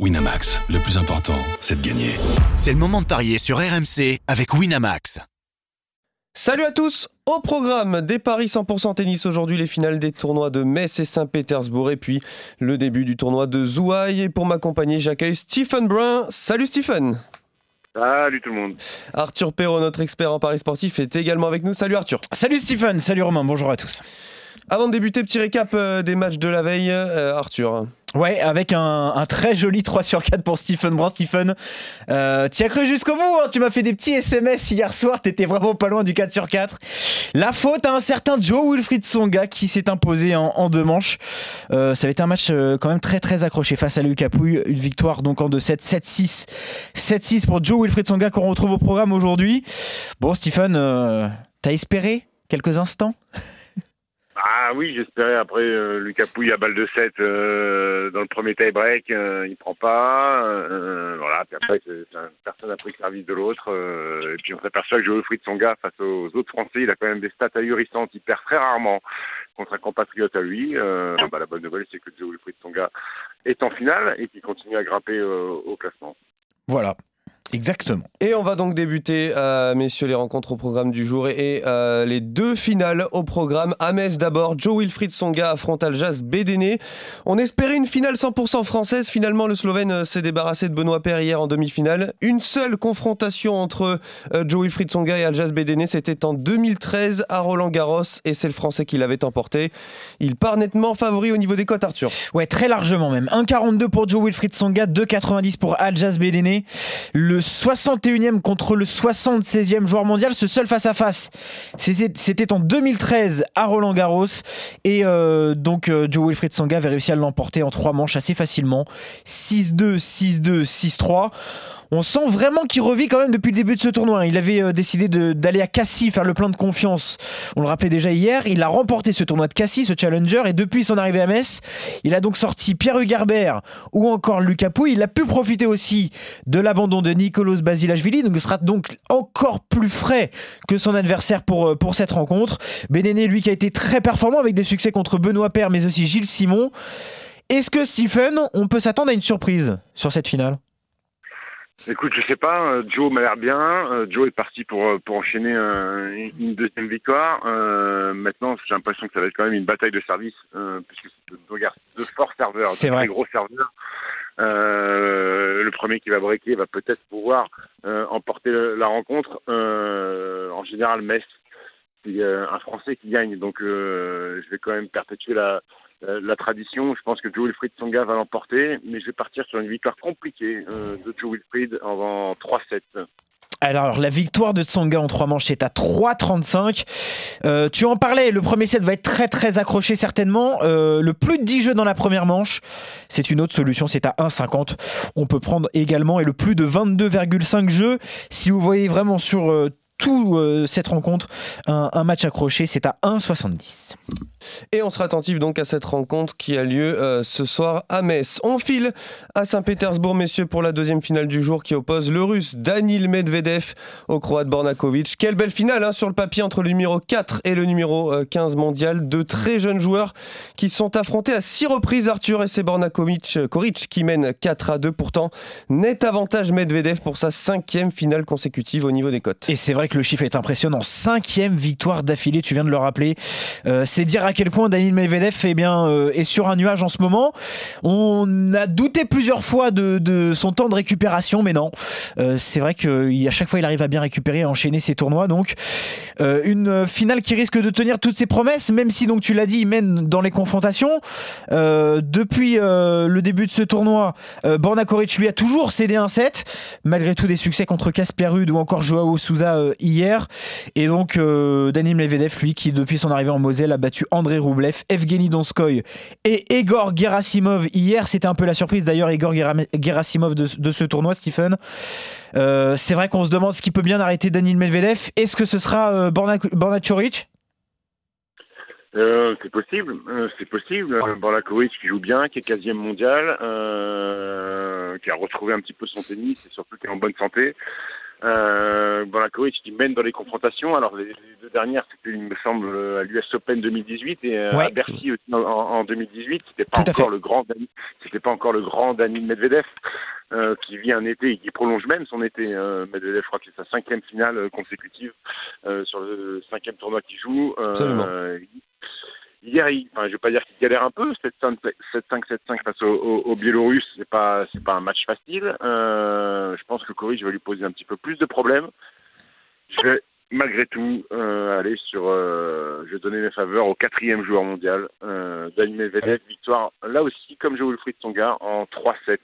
Winamax, le plus important, c'est de gagner. C'est le moment de parier sur RMC avec Winamax. Salut à tous Au programme des paris 100% tennis aujourd'hui, les finales des tournois de Metz et Saint-Pétersbourg et puis le début du tournoi de Zouaï. Et pour m'accompagner, j'accueille Stephen Brun. Salut Stephen Salut tout le monde. Arthur Perrault, notre expert en paris sportif, est également avec nous. Salut Arthur. Salut Stephen, salut Romain, bonjour à tous. Avant de débuter, petit récap euh, des matchs de la veille, euh, Arthur. Ouais, avec un, très joli 3 sur 4 pour Stephen Brun. Stephen, euh, tu as cru jusqu'au bout, hein. tu m'as fait des petits SMS hier soir, t'étais vraiment pas loin du 4 sur 4. La faute à un certain Joe Wilfried Songa qui s'est imposé en, deux manches. Euh, ça avait été un match euh, quand même très très accroché face à Lucas Pouille. Une victoire donc en 2-7, 7-6. 7-6 pour Joe Wilfried Songa qu'on retrouve au programme aujourd'hui. Bon, Stephen, t'as espéré quelques instants? Ah oui, j'espérais. Après, euh, Lucas Pouille à balle de 7 euh, dans le premier tie-break, euh, il prend pas. voilà, puis après, personne n'a pris le service de l'autre. et puis on s'aperçoit que Joe son gars face aux autres Français, il a quand même des stats ahurissantes. Il perd très rarement contre un compatriote à lui. Bah, la bonne nouvelle, c'est que Joe de son gars est en finale et qu'il continue à grimper au classement. Voilà, Exactement. Et on va donc débuter, euh, messieurs, les rencontres au programme du jour et, euh, les deux finales au programme. À Metz d'abord, Joe Wilfried Songa affronte Aljas Bédéné. On espérait une finale 100% française. Finalement, le Slovène euh, s'est débarrassé de Benoît Paire hier en demi-finale. Une seule confrontation entre Joe Wilfried Songa et Aljas Bédéné, c'était en 2013 à Roland Garros et c'est le Français qui l'avait emporté. Il part nettement favori au niveau des cotes, Arthur. Ouais, très largement même. 1,42 pour Joe Wilfried Songa, 2,90 pour Aljas Bédéné. Le 61e contre le 76e joueur mondial, ce seul face-à-face. C'était en 2013 à Roland Garros. Et euh, donc euh, Joe Wilfried Sanga avait réussi à l'emporter en trois manches assez facilement. 6-2, 6-2, 6-3 on sent vraiment qu'il revit quand même depuis le début de ce tournoi. Il avait euh, décidé d'aller à Cassis faire le plein de confiance. On le rappelait déjà hier. Il a remporté ce tournoi de Cassis, ce challenger, et depuis son arrivée à Metz, il a donc sorti Pierre Hugerbert ou encore Lucas Pouille. Il a pu profiter aussi de l'abandon de Nicolas Basilashvili, donc il sera donc encore plus frais que son adversaire pour, euh, pour cette rencontre. Bénéné, lui, qui a été très performant avec des succès contre Benoît Père, mais aussi Gilles Simon. Est-ce que Stephen, on peut s'attendre à une surprise sur cette finale? Écoute, je sais pas. Euh, Joe m'a l'air bien. Euh, Joe est parti pour euh, pour enchaîner une deuxième victoire. maintenant, j'ai l'impression que ça va être quand même une bataille de service, puisque c'est deux, deux forts serveurs, deux très gros serveurs. le premier qui va breaker va peut-être pouvoir emporter la rencontre. en général, Metz, c'est un Français qui gagne, donc je vais quand même perpétuer la euh, la tradition. Je pense que Joe Wilfried Songa va l'emporter, mais je vais partir sur une victoire compliquée euh, de Joe Wilfried en 3-7. Alors, la victoire de Tsonga en trois manches est à 3,35. Euh, tu en parlais, le premier set va être très très accroché certainement. le plus de 10 jeux dans la première manche, c'est une autre solution, c'est à 1,50. On peut prendre également, et le plus de 22,5 jeux, si vous voyez vraiment sur tout euh, cette rencontre. Un, match accroché, c'est à 1,70. Et on sera attentif donc à cette rencontre qui a lieu euh, ce soir à Metz. On file à Saint-Pétersbourg, messieurs, pour la deuxième finale du jour qui oppose le russe Danil Medvedev au croate Bornakovic. Quelle belle finale hein, sur le papier entre le numéro 4 et le numéro 15 euh, mondial. Deux très jeunes joueurs qui sont affrontés à six reprises, Arthur, et c'est Bornakovic Koric qui mène 4 à 2. Pourtant, net avantage Medvedev pour sa cinquième finale consécutive au niveau des cotes. Et c'est vrai que le chiffre est impressionnant. Cinquième victoire d'affilée, tu viens de le rappeler. Euh, c'est dire à quel point Daniel Medvedev eh bien, euh, est sur un nuage en ce moment. On a douté plusieurs fois de, son temps de récupération, mais non. Euh, c'est vrai qu'à chaque fois, il arrive à bien récupérer, à enchaîner ses tournois. Donc, une finale qui risque de tenir toutes ses promesses, même si, donc, tu l'as dit, il mène dans les confrontations. depuis le début de ce tournoi, Borna Koric lui a toujours cédé un set, malgré tout des succès contre Casper Ruud ou encore Joao Souza hier. Et donc, euh, Daniel Medvedev, lui, qui depuis son arrivée en Moselle a battu André Roublev, Evgeny Donskoy et Egor Gerasimov hier. C'était un peu la surprise d'ailleurs, Egor Gerasimov de, ce tournoi, Stephen. Euh, c'est vrai qu'on se demande ce qui peut bien arrêter Daniel Medvedev. Est-ce que ce sera euh, Borna, Borna c'est possible, c'est possible. Choric qui joue bien, qui est 15 mondial, qui a retrouvé un petit peu son tennis et surtout qui est en bonne santé. Euh, Bornakovic qui mène dans les confrontations. Alors les, deux dernières, c'était, il me semble, à l'US Open 2018 et euh, à Bercy en, en 2018. C'était pas encore le grand, c'était pas encore le grand Daniel Medvedev euh, qui vit un été et qui prolonge même son été. Euh, Medvedev, je crois que c'est sa cinquième finale euh, consécutive euh, sur le cinquième tournoi qu'il joue. Euh, hier, il, enfin, je vais pas dire qu'il galère un peu, 7-5-7-5 face au, au Biélorusses, c'est pas c'est pas un match facile. Euh, je pense que Corey, je vais lui poser un petit peu plus de problèmes. Je vais malgré tout euh, aller sur, euh, je vais donner mes faveurs au quatrième joueur mondial, euh, Daniel Medvedev, victoire là aussi comme Joe Wilfried Tsonga en 3-7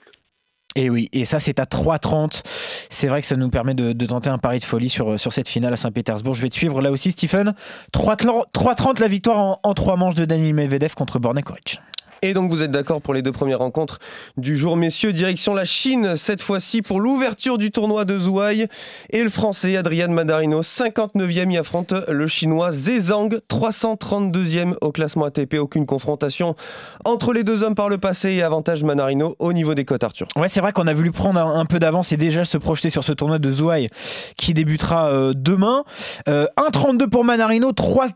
et oui, et ça c'est à 3,30. C'est vrai que ça nous permet de, tenter un pari de folie sur, sur cette finale à Saint-Pétersbourg. Je vais te suivre là aussi, Stephen. 3,30 la victoire en, en 3 manches de Daniel Medvedev contre Borna Koric. Et donc vous êtes d'accord pour les deux premières rencontres du jour, messieurs. Direction la Chine, cette fois-ci pour l'ouverture du tournoi de Zhuhai. Et le français Adrian Mandarino, 59e, y affronte le chinois Zezang, 332e au classement ATP. Aucune confrontation entre les deux hommes par le passé et avantage Mandarino au niveau des cotes, Arthur. Ouais, c'est vrai qu'on a voulu prendre un, peu d'avance et déjà se projeter sur ce tournoi de Zhuhai qui débutera euh, demain. Euh, 1,32 pour Manarino, 3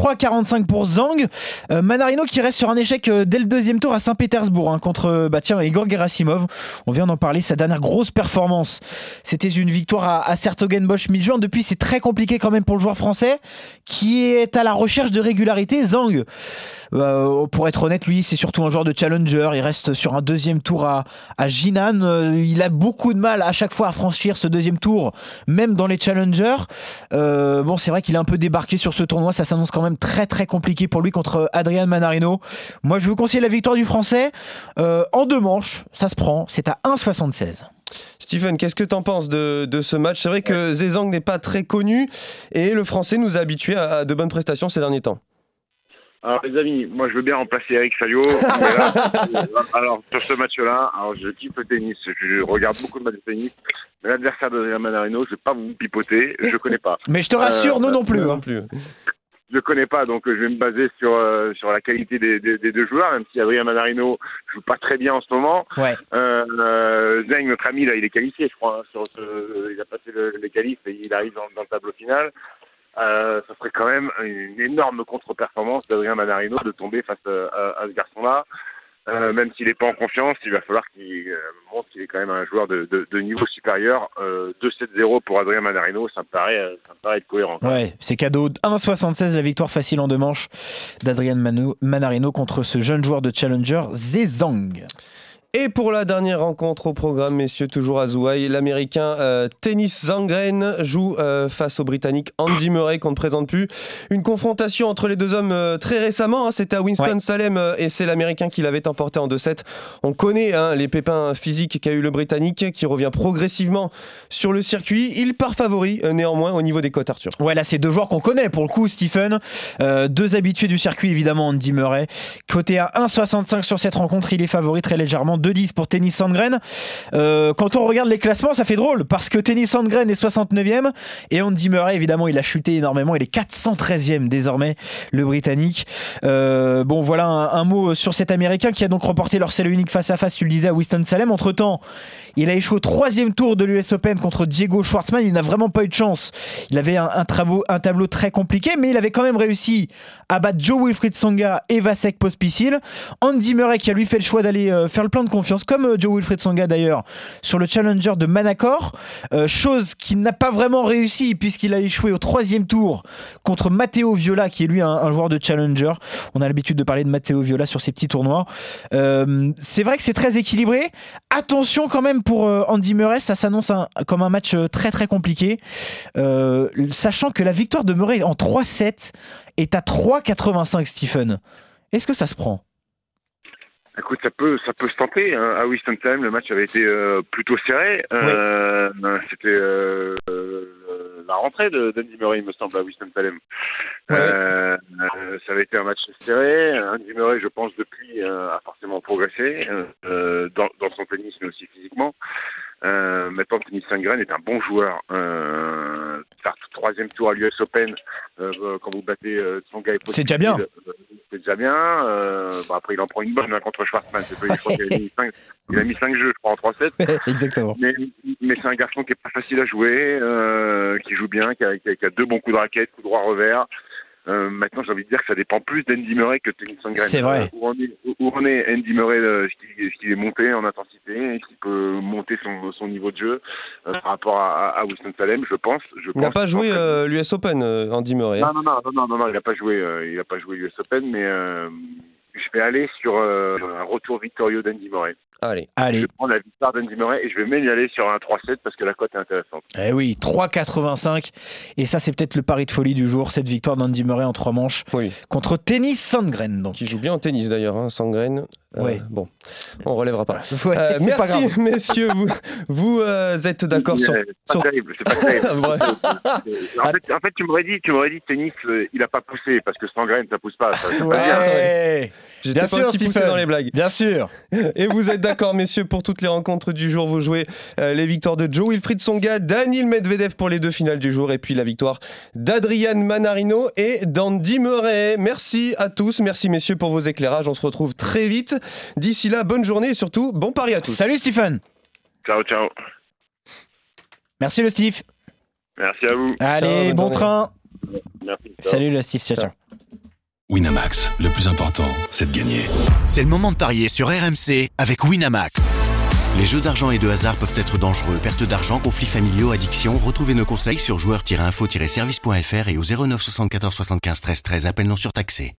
3,45 pour Zhang. Euh, Manarino qui reste sur un échec euh, dès le deuxième tour à Saint-Pétersbourg hein, contre bah, tiens, Igor Gerasimov. On vient d'en parler, sa dernière grosse performance. C'était une victoire à, à Sertogenbosch mi-juin. Depuis, c'est très compliqué quand même pour le joueur français qui est à la recherche de régularité. Zhang. Euh, pour être honnête, lui, c'est surtout un joueur de challenger. Il reste sur un deuxième tour à, à Jinan. Euh, il a beaucoup de mal à chaque fois à franchir ce deuxième tour, même dans les challengers. Euh, bon, c'est vrai qu'il est un peu débarqué sur ce tournoi. Ça s'annonce quand même très très compliqué pour lui contre Adrian Manarino. Moi, je vous conseille la victoire du Français en deux manches. Ça se prend. C'est à 1,76. Stephen, qu'est-ce que tu en penses de, ce match? C'est vrai que Zezang n'est pas très connu et le Français nous a habitués à de bonnes prestations ces derniers temps. Alors les amis, moi je veux bien remplacer Eric Salio. Là, alors sur ce match-là, alors je kiffe le tennis, je regarde beaucoup de matchs de tennis, mais l'adversaire de Manarino, je vais pas vous pipoter, je connais pas. Mais je te rassure, euh, nous non plus. Non plus. Je connais pas, donc je vais me baser sur euh, sur la qualité des, des, des, deux joueurs, même si Adrien Manarino joue pas très bien en ce moment. Ouais. Euh, euh, Zeng, notre ami là, il est qualifié, je crois. Hein, sur ce, il a passé le, les qualifs et il arrive dans, dans le tableau final. Euh, ça serait quand même une énorme contre-performance d'Adrien Manarino de tomber face à, à ce garçon-là. Euh, même s'il n'est pas en confiance, il va falloir qu'il euh, montre qu'il est quand même un joueur de, niveau supérieur. Euh, 2-7-0 pour Adrien Manarino, ça me paraît, ça paraît être cohérent. Ouais, c'est cadeau. 1-76 la victoire facile en deux manches d'Adrien Manarino contre ce jeune joueur de Challenger, Zezang. Et pour la dernière rencontre au programme, messieurs, toujours à Zouaï, l'américain euh, Tennis Zangren joue euh, face au britannique Andy Murray, qu'on ne présente plus. Une confrontation entre les deux hommes euh, très récemment, hein, c'était à Winston-Salem ouais. et c'est l'américain qui l'avait emporté en 2-7. On connaît hein, les pépins physiques qu'a eu le britannique qui revient progressivement sur le circuit. Il part favori néanmoins au niveau des cotes, Arthur. Ouais, là, c'est deux joueurs qu'on connaît pour le coup, Stephen. deux habitués du circuit, évidemment, Andy Murray. Côté à 1,65 sur cette rencontre, il est favori très légèrement. 2-10 pour Tennis Sandgren. Euh, quand on regarde les classements, ça fait drôle parce que Tennis Sandgren est 69e et Andy Murray, évidemment, il a chuté énormément. Il est 413e désormais, le Britannique. Euh, bon, voilà un, mot sur cet Américain qui a donc remporté leur seul unique face à face, tu le disais, à Winston-Salem. Entre temps, il a échoué au troisième tour de l'US Open contre Diego Schwartzmann. Il n'a vraiment pas eu de chance. Il avait un, un, tableau, très compliqué, mais il avait quand même réussi à battre Joe Wilfried Songa et Vasek Pospisil. Andy Murray qui a lui fait le choix d'aller euh, faire le plein de confiance, comme euh, Joe Wilfried Songa d'ailleurs, sur le challenger de Manacor. Euh, chose qui n'a pas vraiment réussi puisqu'il a échoué au troisième tour contre Matteo Viola, qui est lui un, joueur de challenger. On a l'habitude de parler de Matteo Viola sur ces petits tournois. Euh, c'est vrai que c'est très équilibré. Attention quand même pour Andy Murray, ça s'annonce comme un match très très compliqué. sachant que la victoire de Murray en 3-7 est à 3,85 Stephen. Est-ce que ça se prend? Écoute, ça peut, ça peut se tenter. Hein. À Winston-Salem, le match avait été euh, plutôt serré. Euh, oui. C'était euh, la rentrée de d'Andy Murray, il me semble, à Winston-Salem. Ouais. ça avait été un match serré. Andy Murray, je pense, depuis, a forcément progressé dans, dans, son tennis, mais aussi physiquement. Euh, maintenant, Tennis Sangren est un bon joueur. Euh, faire troisième tour à l'US Open euh, quand vous battez son gars C'est déjà bien. C'était déjà bien. Euh, bon, après, il en prend une bonne hein, contre Schwarzman. Pas- je crois qu'il a mis cinq- il a mis 5 jeux, je crois, en 3-7. Exactement. Mais, mais c'est un garçon qui est pas facile à jouer, euh, qui joue bien, qui a, qui a- qui a deux bons coups de raquette, coup droit revers. Euh, maintenant, j'ai envie de dire que ça dépend plus d'Andy Murray que de Tennis Sandgren. C'est vrai. Euh, où, on est, où on est Andy Murray, euh, ce qu'il est monté en intensité, et qui peut monter son, son niveau de jeu euh, par rapport à, à Winston Salem, je pense. Je Il n'a pas joué en l'US Open, Andy Murray. hein. non, non, non, non, non, non, non, il n'a pas joué, il a pas joué l'US Open, mais je vais aller sur euh, un retour victorieux d'Andy Murray. Allez. Je Allez. vais prendre la victoire d'Andy Murray et je vais même y aller sur un 3-7 parce que la cote est intéressante. Eh oui, 3,85. Et ça, c'est peut-être le pari de folie du jour, cette victoire d'Andy Murray en trois manches Oui. contre Tennis Sandgren. Donc. Qui joue bien au tennis d'ailleurs, hein, Sandgren. Euh, Ouais. Bon, on relèvera pas. Ouais, Euh, c'est pas grave. merci, messieurs. Vous, vous euh, êtes d'accord sur. C'est pas sur- terrible, c'est pas terrible. En, fait, en fait, tu m'aurais dit, tu m'aurais dit tennis, il a pas poussé parce que Sangren ça pousse pas. Ça, c'est pas bien. Bien pas sûr, aussi poussé dans les blagues. bien sûr. Et vous êtes d'accord, messieurs, pour toutes les rencontres du jour. Vous jouez euh, les victoires de Joe Wilfried Songa, Daniel Medvedev pour les deux finales du jour, et puis la victoire d'Adrian Manarino et d'Andy Murray. Merci à tous, merci messieurs pour vos éclairages. On se retrouve très vite. D'ici là, bonne journée et surtout, bon pari à tous. Salut Stephen. Ciao, ciao. Merci le Steve. Merci à vous. Allez, bon journée. train. Merci. Salut le Steve. Ciao, Ciao. ciao. Winamax, le plus important, c'est de gagner. C'est le moment de parier sur RMC avec Winamax. Les jeux d'argent et de hasard peuvent être dangereux. Perte d'argent, conflits familiaux, addiction. Retrouvez nos conseils sur joueurs-info-service.fr et au 09 74 75 13 13. Appel non surtaxé.